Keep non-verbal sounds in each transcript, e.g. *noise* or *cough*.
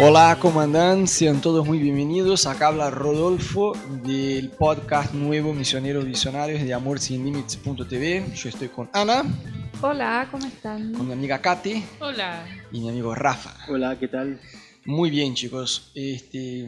Hola, ¿cómo andan? Sean todos muy bienvenidos. Acá habla Rodolfo del podcast nuevo Misioneros Visionarios de Amor Sin Límites.tv. Yo estoy con Ana. Hola, ¿cómo están? Con mi amiga Katy. Hola. Y mi amigo Rafa. Hola, ¿qué tal? Muy bien, chicos. Este,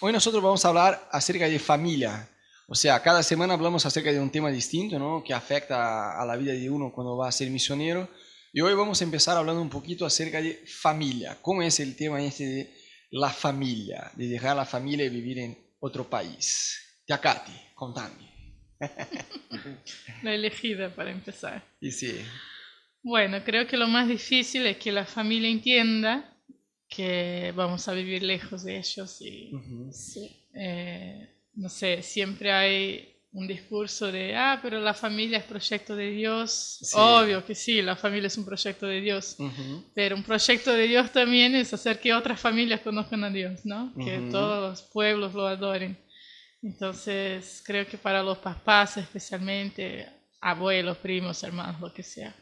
hoy nosotros vamos a hablar acerca de familia. O sea, cada semana hablamos acerca de un tema distinto, ¿no? Que afecta a la vida de uno cuando va a ser misionero. Y hoy vamos a empezar hablando un poquito acerca de familia. ¿Cómo es el tema este de la familia? De dejar la familia y vivir en otro país. Ya, Katy, contame. *laughs* La elegida para empezar. Y sí. Bueno, creo que lo más difícil es que la familia entienda que vamos a vivir lejos de ellos y. Sí. eh, no sé, siempre hay un discurso de, ah, pero la familia es proyecto de Dios. Sí. Obvio que sí, la familia es un proyecto de Dios. Pero un proyecto de Dios también es hacer que otras familias conozcan a Dios, ¿no? Que todos los pueblos lo adoren. Entonces, creo que para los papás, especialmente, abuelos, primos, hermanos, lo que sea,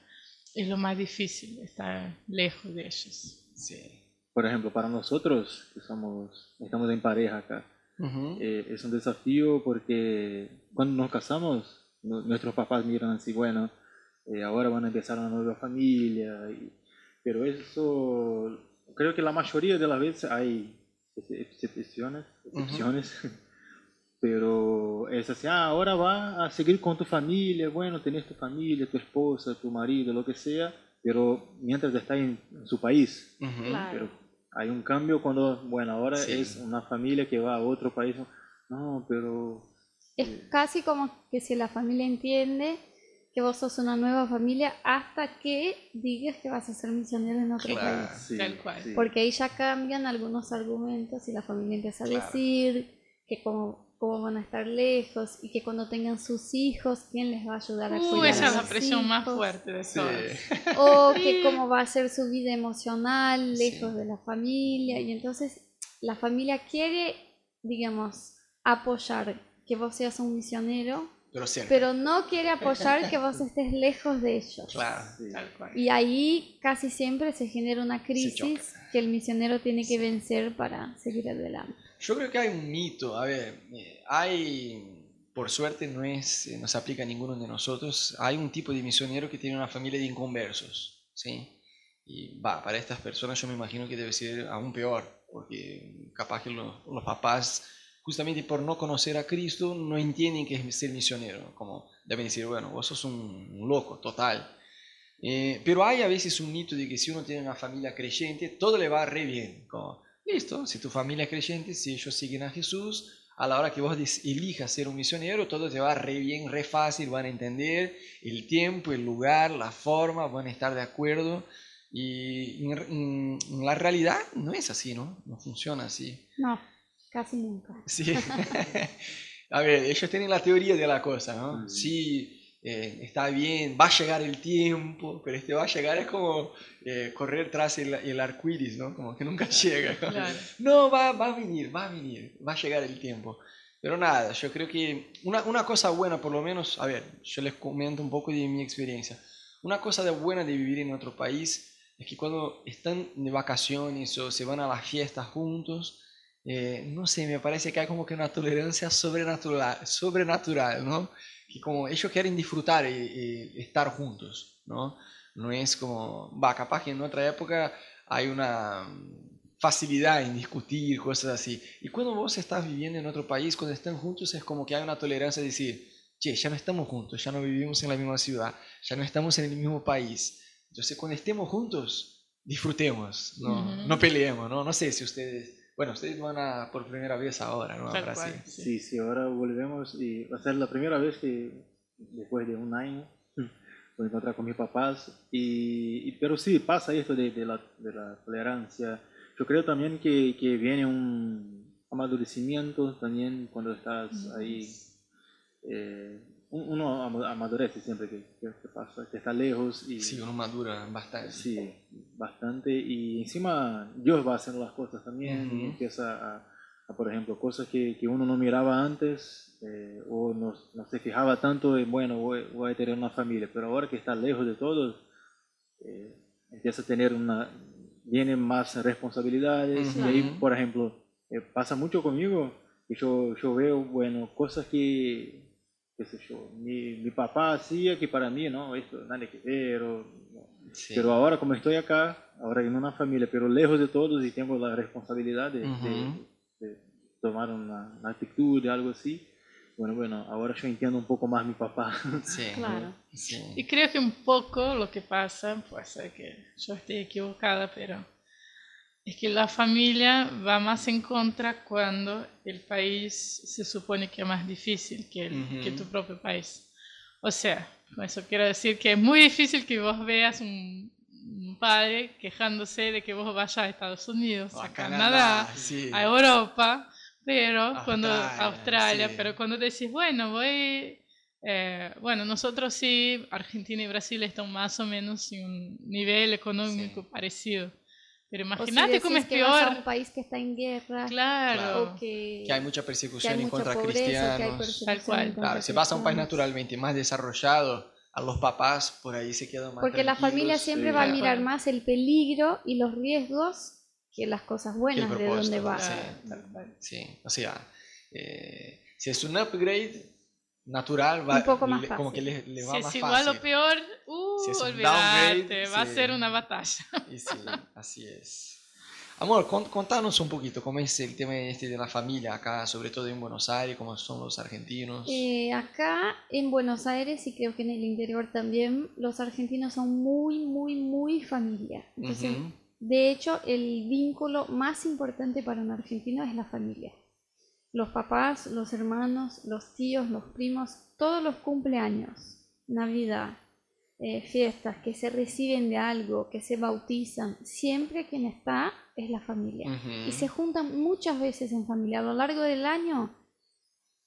es lo más difícil estar lejos de ellos. Sí. Por ejemplo, para nosotros, que somos, estamos en pareja acá, Ujú. eh, es un desafío porque cuando nos casamos, nu- nuestros papás miran así, bueno, eh, ahora van a empezar una nueva familia, y- pero eso, creo que la mayoría de las veces hay ex- excepciones, excepciones, *laughs* pero es así, ah, ahora va a seguir con tu familia, bueno, tenés tu familia, tu esposa, tu marido, lo que sea, pero mientras está en, en su país, Ujú. Claro. pero hay un cambio cuando, bueno, ahora Sí. es una familia que va a otro país. No, pero Es casi como que si la familia entiende que vos sos una nueva familia hasta que digas que vas a ser misionero en otro Claro. país. sí, Tal cual. sí. Porque ahí ya cambian algunos argumentos y la familia empieza a Claro. decir que cómo, cómo van a estar lejos y que cuando tengan sus hijos, ¿quién les va a ayudar a Uh, cuidar esa a es la presión más fuerte de Sí. O *laughs* que cómo va a ser su vida emocional lejos Sí. de la familia. Y entonces la familia quiere, digamos, apoyar que vos seas un misionero, Pero no quiere apoyar que vos *laughs* estés lejos de ellos. Claro. Sí. Tal cual. Y ahí casi siempre se genera una crisis que el misionero tiene que vencer para seguir adelante. Yo creo que hay un mito, a ver, eh, hay, por suerte no, es, eh, no se aplica a ninguno de nosotros, hay un tipo de misionero que tiene una familia de inconversos, ¿sí? Y va, para estas personas yo me imagino que debe ser aún peor, porque capaz que los, los papás, justamente por no conocer a Cristo, no entienden qué es ser misionero, como deben decir, bueno, vos sos un, un loco, total. Eh, pero hay a veces un mito de que si uno tiene una familia creyente, todo le va re bien, como, Listo, si tu familia es creyente, si ellos siguen a Jesús, a la hora que vos elijas ser un misionero, todo te va re bien, re fácil, van a entender el tiempo, el lugar, la forma, van a estar de acuerdo. Y en, en- en la realidad no es así, ¿no? No funciona así. No, casi nunca. Sí. *laughs* a ver, ellos tienen la teoría de la cosa, ¿no? Mm. Sí, eh, está bien, va a llegar el tiempo, pero este va a llegar es como eh, correr tras el, el arco iris, ¿no? Como que nunca *laughs* llega. Claro. No, va, va a venir, va a venir, va a llegar el tiempo. Pero nada, yo creo que una, una cosa buena, por lo menos, a ver, yo les comento un poco de mi experiencia. Una cosa de buena de vivir en otro país es que cuando están de vacaciones o se van a las fiestas juntos, eh, no sé, me parece que hay como que una tolerancia sobrenatural, sobrenatural ¿no? Que como ellos quieren disfrutar y, y estar juntos, ¿no? No es como, va, capaz que en otra época hay una facilidad en discutir cosas así. Y cuando vos estás viviendo en otro país, cuando están juntos, es como que hay una tolerancia de decir, che, ya no estamos juntos, ya no vivimos en la misma ciudad, ya no estamos en el mismo país. Entonces, cuando estemos juntos, disfrutemos, no, no peleemos, ¿no? No sé si ustedes, bueno, ustedes van a por primera vez ahora, ¿no? A Brasil. sí. sí, sí, ahora volvemos y va a ser la primera vez que después de un año voy a encontrar con mis papás. Y, y- pero sí, pasa esto de, de la, de la tolerancia. Yo creo también que, que viene un amadurecimiento también cuando estás ahí. eh, uno ama- amadurece siempre que, que, pasa, que está lejos y Sí, uno madura bastante. sí, bastante y encima Dios va haciendo las cosas también y Ujú. empieza a, a, por ejemplo, cosas que, que uno no miraba antes eh, o no, no se fijaba tanto en, bueno, voy, voy a tener una familia, pero ahora que está lejos de todos, eh, empieza a tener una, vienen más responsabilidades. Y ahí, por ejemplo, eh, pasa mucho conmigo que yo, yo veo, bueno, cosas que, qué sé yo, mi, mi papá hacía que para mí, no, esto nada que ver. o- no. Sí. Pero ahora como estoy acá, ahora en una familia, pero lejos de todos y tengo la responsabilidad de, de- Ujú. de tomar una, una actitud, algo así. Bueno, bueno, ahora yo entiendo un poco más a mi papá. *laughs* Sí. Claro. Sí. Y creo que un poco lo que pasa, puede ser que yo esté equivocada, pero es que la familia va más en contra cuando el país se supone que es más difícil que, el- Ujú. que tu propio país. O sea, con eso quiero decir que es muy difícil que vos veas un, un padre quejándose de que vos vayas a Estados Unidos, O a, a Canadá, Canadá, sí. a Europa, pero cuando Australia, Australia, sí. pero cuando decís, bueno, voy, eh, bueno, nosotros sí, Argentina y Brasil están más o menos en un nivel económico Sí. parecido. Pero O si imagínate cómo es que vas a peor. un país que está en guerra, Claro. o que, Que hay mucha persecución hay en contra pobreza, cristianos. Tal cual. Claro, si vas a un país naturalmente más desarrollado, a los papás por ahí se quedan más Porque la familia siempre sí. va a mirar más el peligro y los riesgos que las cosas buenas de dónde va. Sí, Tal cual. sí. O sea, eh, si es un upgrade natural, va, Un poco más le- como que fácil. le, le va Si más es igual fácil. o peor, uh, Si downgrade, va a sí. ser una batalla. Y sí, así es. Amor, con- contanos un poquito cómo es el tema este de la familia acá, sobre todo en Buenos Aires, cómo son los argentinos. Eh, acá en Buenos Aires y creo que en el interior también, los argentinos son muy, muy, muy familia. Entonces, Ujú. de hecho, el vínculo más importante para un argentino es la familia. Los papás, los hermanos, los tíos, los primos, todos los cumpleaños, Navidad, eh, fiestas, que se reciben de algo, que se bautizan, siempre quien está es la familia. Y se juntan muchas veces en familia. A lo largo del año,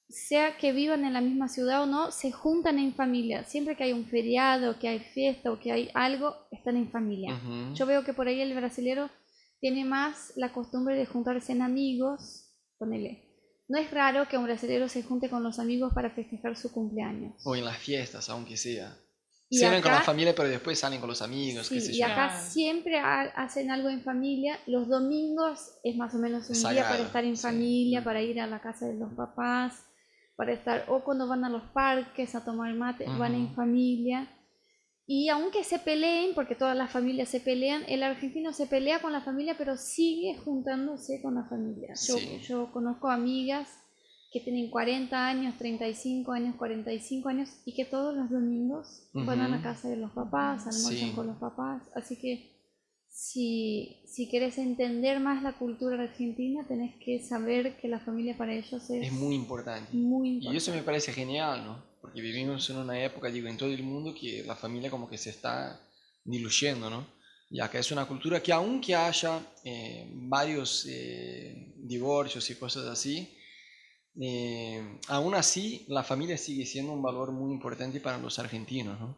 sea que vivan en la misma ciudad o no, se juntan en familia. Siempre que hay un feriado, que hay fiesta o que hay algo, están en familia. Yo veo que por ahí el brasilero tiene más la costumbre de juntarse en amigos, ponele. No es raro que un brasilero se junte con los amigos para festejar su cumpleaños. O en las fiestas, aunque sea. Y Se ven con la familia, pero después salen con los amigos, Sí, qué sé y yo. acá siempre ha- hacen algo en familia. Los domingos es más o menos un día para estar en sí. familia, para ir a la casa de los papás, para estar, o cuando van a los parques a tomar mate, van en familia. Y aunque se peleen, porque todas las familias se pelean, el argentino se pelea con la familia, pero sigue juntándose con la familia. Yo, Sí. yo conozco amigas que tienen 40 años, 35 años, 45 años y que todos los domingos van a la casa de los papás, almuerzan Sí. con los papás. Así que si, si querés entender más la cultura argentina, tenés que saber que la familia para ellos es, Es muy importante. muy Y importante. eso me parece genial, ¿no? Porque vivimos en una época, digo, en todo el mundo que la familia como que se está diluyendo, ¿no? Y acá es una cultura que aunque haya eh, varios eh, divorcios y cosas así, eh, aún así la familia sigue siendo un valor muy importante para los argentinos, ¿no?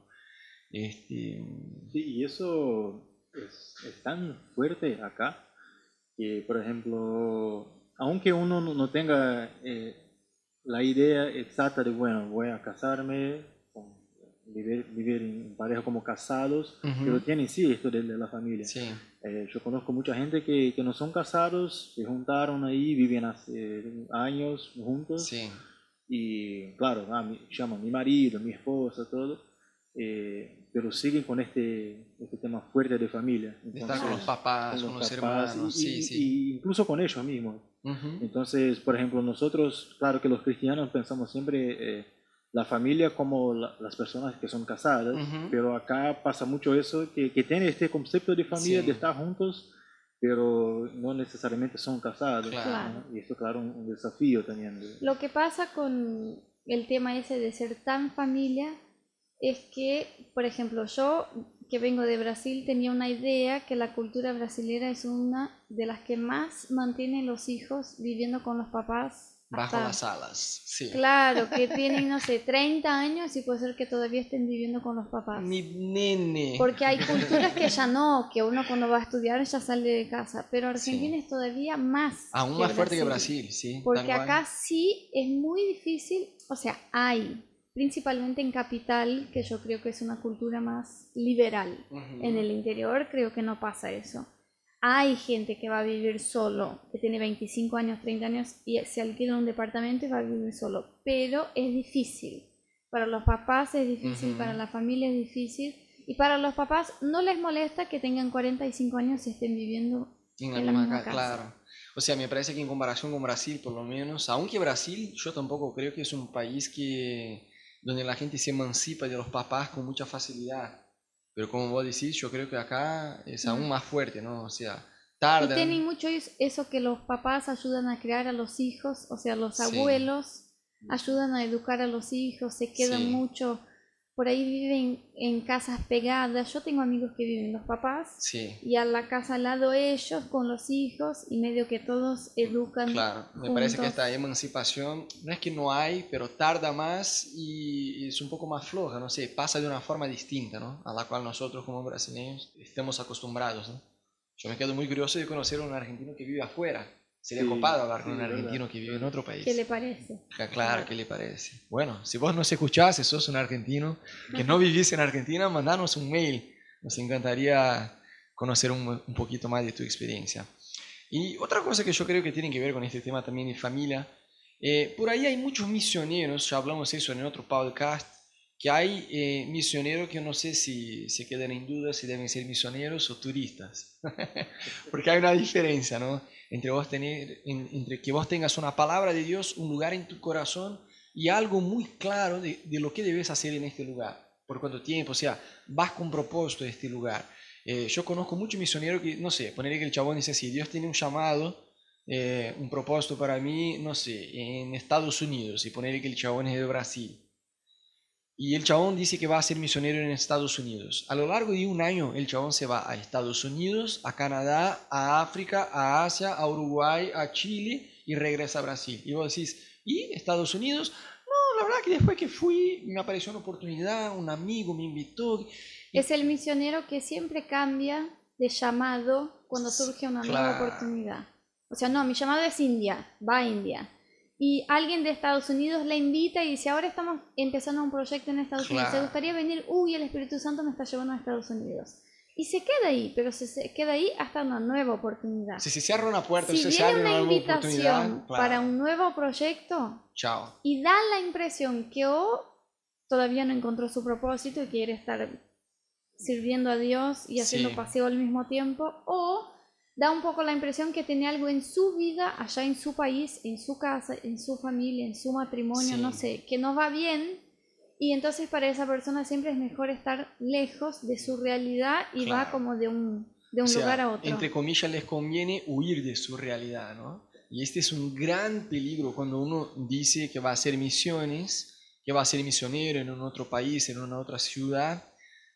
Este, Sí, y eso es, es tan fuerte acá que, por ejemplo, aunque uno no, no tenga eh, la idea exacta de, bueno, voy a casarme, con- vivir, vivir en pareja como casados, Ujú. pero tienen sí esto de, de la familia. sí, Eh, yo conozco mucha gente que, que no son casados, se juntaron ahí, viven hace años juntos. sí, Y claro, ah, mi- llaman mi marido, mi esposa, todo, eh, pero siguen con este, este tema fuerte de familia. de estar con Entonces, los papás, con los, papás hermanos, y, sí, y- sí. y incluso con ellos mismos. Entonces, por ejemplo, nosotros, claro que los cristianos pensamos siempre eh, la familia como la- las personas que son casadas, pero acá pasa mucho eso, que, que tiene este concepto de familia, Sí. de estar juntos, pero no necesariamente son casados. Claro. ¿no? Y esto, claro, un, un desafío también. Lo que pasa con el tema ese de ser tan familia es que, por ejemplo, yo que vengo de Brasil tenía una idea que la cultura brasilera es una de las que más mantiene los hijos viviendo con los papás. Bajo hasta- las alas, sí. Claro, que *laughs* tienen, no sé, 30 años y puede ser que todavía estén viviendo con los papás. Mi nene. Porque hay *laughs* culturas que ya no, que uno cuando va a estudiar ya sale de casa, pero Argentina es todavía más. Aún más fuerte que Brasil, sí. Porque acá sí es muy difícil, o sea, hay, principalmente en capital, que yo creo que es una cultura más liberal. Ujú. En el interior creo que no pasa eso. hay gente que va a vivir solo, que tiene 25 años, 30 años y se alquila un departamento y va a vivir solo, pero es difícil. Para los papás es difícil, para la familia es difícil y para los papás no les molesta que tengan 45 años y estén viviendo En la, en la misma misma ca- casa. claro. O sea, me parece que en comparación con Brasil, por lo menos, aunque Brasil, yo tampoco creo que es un país que donde la gente se emancipa de los papás con mucha facilidad. Pero como vos decís, yo creo que acá es aún más fuerte, ¿no? O sea, Y tardan. tienen mucho es- eso que los papás ayudan a criar a los hijos, o sea, los Sí. abuelos ayudan a educar a los hijos, se quedan Sí. mucho, por ahí viven en casas pegadas. Yo tengo amigos que viven los papás Sí, y a la casa al lado ellos con los hijos y medio que todos educan. claro. Me parece que esta emancipación no es que no hay, pero tarda más y es un poco más floja, no sé, pasa de una forma distinta, ¿no? A la cual nosotros como brasileños estamos acostumbrados, ¿no? Yo me quedo muy curioso de conocer a un argentino que vive afuera. Sería Sí, copado hablar con sí, un verdad. argentino que vive en otro país. ¿Qué le parece? Ah, Claro, ¿qué le parece? Bueno, si vos nos escuchás, si sos un argentino que no vivís en Argentina, mandanos un mail. Nos encantaría conocer un, un poquito más de tu experiencia. Y otra cosa que yo creo que tiene que ver con este tema también de familia, eh, por ahí hay muchos misioneros, ya hablamos eso en otro podcast, que hay eh, misioneros que no sé si se quedan en duda si deben ser misioneros o turistas. *laughs* Porque hay una diferencia, ¿no? Entre, vos tener, en- entre que vos tengas una palabra de Dios, un lugar en tu corazón y algo muy claro de, de lo que debes hacer en este lugar. Por cuánto tiempo, o sea, vas con propósito a este lugar. Eh, yo conozco muchos misioneros que, no sé, ponerle que el chabón dice así, Dios tiene un llamado, eh, un propósito para mí, no sé, en Estados Unidos, y ponerle que el chabón es de Brasil. Y el chabón dice que va a ser misionero en Estados Unidos. A lo largo de un año, el chabón se va a Estados Unidos, a Canadá, a África, a Asia, a Uruguay, a Chile y regresa a Brasil. Y vos decís, ¿y Estados Unidos? No, la verdad que después que fui, me apareció una oportunidad, un amigo me invitó. Es el misionero que siempre cambia de llamado cuando surge una nueva oportunidad. O sea, no, mi llamado es India, va a India. Y alguien de Estados Unidos le invita y dice, ahora estamos empezando un proyecto en Estados Unidos, ¿te gustaría venir? Uy, el Espíritu Santo me está llevando a Estados Unidos. Y se queda ahí, pero se, queda ahí hasta una nueva oportunidad. Si se cierra una puerta, si se viene abre una nueva invitación claro, para un nuevo proyecto, chao. y da la impresión que o todavía no encontró su propósito y quiere estar sirviendo a Dios y haciendo Sí. paseo al mismo tiempo, o da un poco la impresión que tiene algo en su vida, allá en su país, en su casa, en su familia, en su matrimonio, Sí. no sé, que no va bien. Y entonces para esa persona siempre es mejor estar lejos de su realidad y va como de un, de un O sea, lugar a otro. Entre comillas, les conviene huir de su realidad, ¿no? Y este es un gran peligro cuando uno dice que va a hacer misiones, que va a ser misionero en un otro país, en una otra ciudad,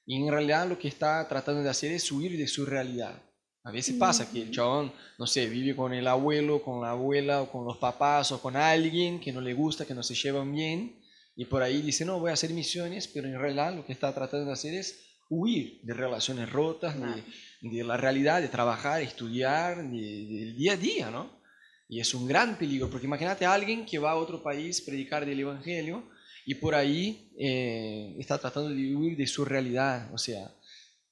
y en realidad lo que está tratando de hacer es huir de su realidad. A veces pasa que el chabón, no sé, vive con el abuelo, con la abuela, o con los papás, o con alguien que no le gusta, que no se llevan bien, y por ahí dice, no, voy a hacer misiones, pero en realidad lo que está tratando de hacer es huir de relaciones rotas, de, la realidad, de trabajar, estudiar, de- del día a día, ¿no? Y es un gran peligro, porque imagínate a alguien que va a otro país predicar del Evangelio y por ahí eh, está tratando de huir de su realidad, o sea,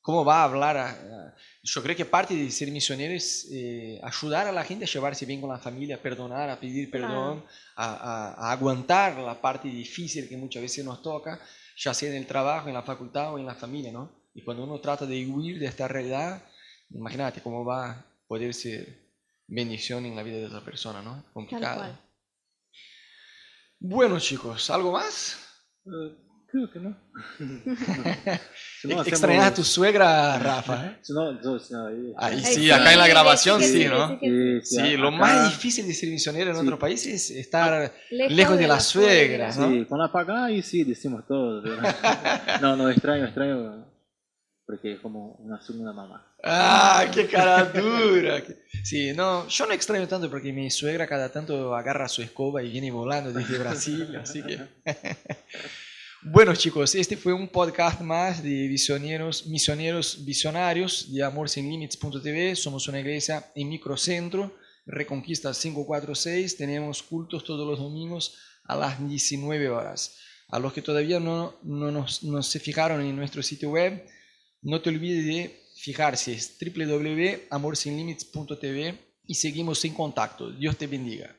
¿cómo va a hablar? a- a- yo creo que parte de ser misionero es eh, ayudar a la gente a llevarse bien con la familia, a perdonar, a pedir perdón, a, a- a aguantar la parte difícil que muchas veces nos toca, ya sea en el trabajo, en la facultad o en la familia, ¿no? Y cuando uno trata de huir de esta realidad, imagínate cómo va a poder ser bendición en la vida de otra persona, ¿no? Complicado. Bueno, chicos, ¿algo más? Eh, creo que no. *laughs* Si no, Ex- ¿Extrañas a tu suegra, Rafa? ¿eh? si no, yo- si no, ahí- Ahí Ay, sí, acá en la grabación sí, sí, sí, ¿no? sí, sí. Sí, Sí, lo acá- más difícil de ser misionero en Sí. otro país es estar lejos de las suegras, ¿no? Sí, con apagar ahí sí decimos todo. *laughs* No, no, extraño, extraño. Porque es como una segunda mamá. ¡Ah, qué cara dura! Sí, no, yo no extraño tanto porque mi suegra cada tanto agarra su escoba y viene volando desde Brasil, así que... *laughs* Bueno chicos, este fue un podcast más de visioneros, misioneros visionarios de amorsinlimits.tv. Somos una iglesia en microcentro, Reconquista 546. Tenemos cultos todos los domingos a las 19 horas. A los que todavía no, no, nos, no se fijaron en nuestro sitio web, no te olvides de fijarse es www.amorsinlimits.tv y seguimos en contacto. Dios te bendiga.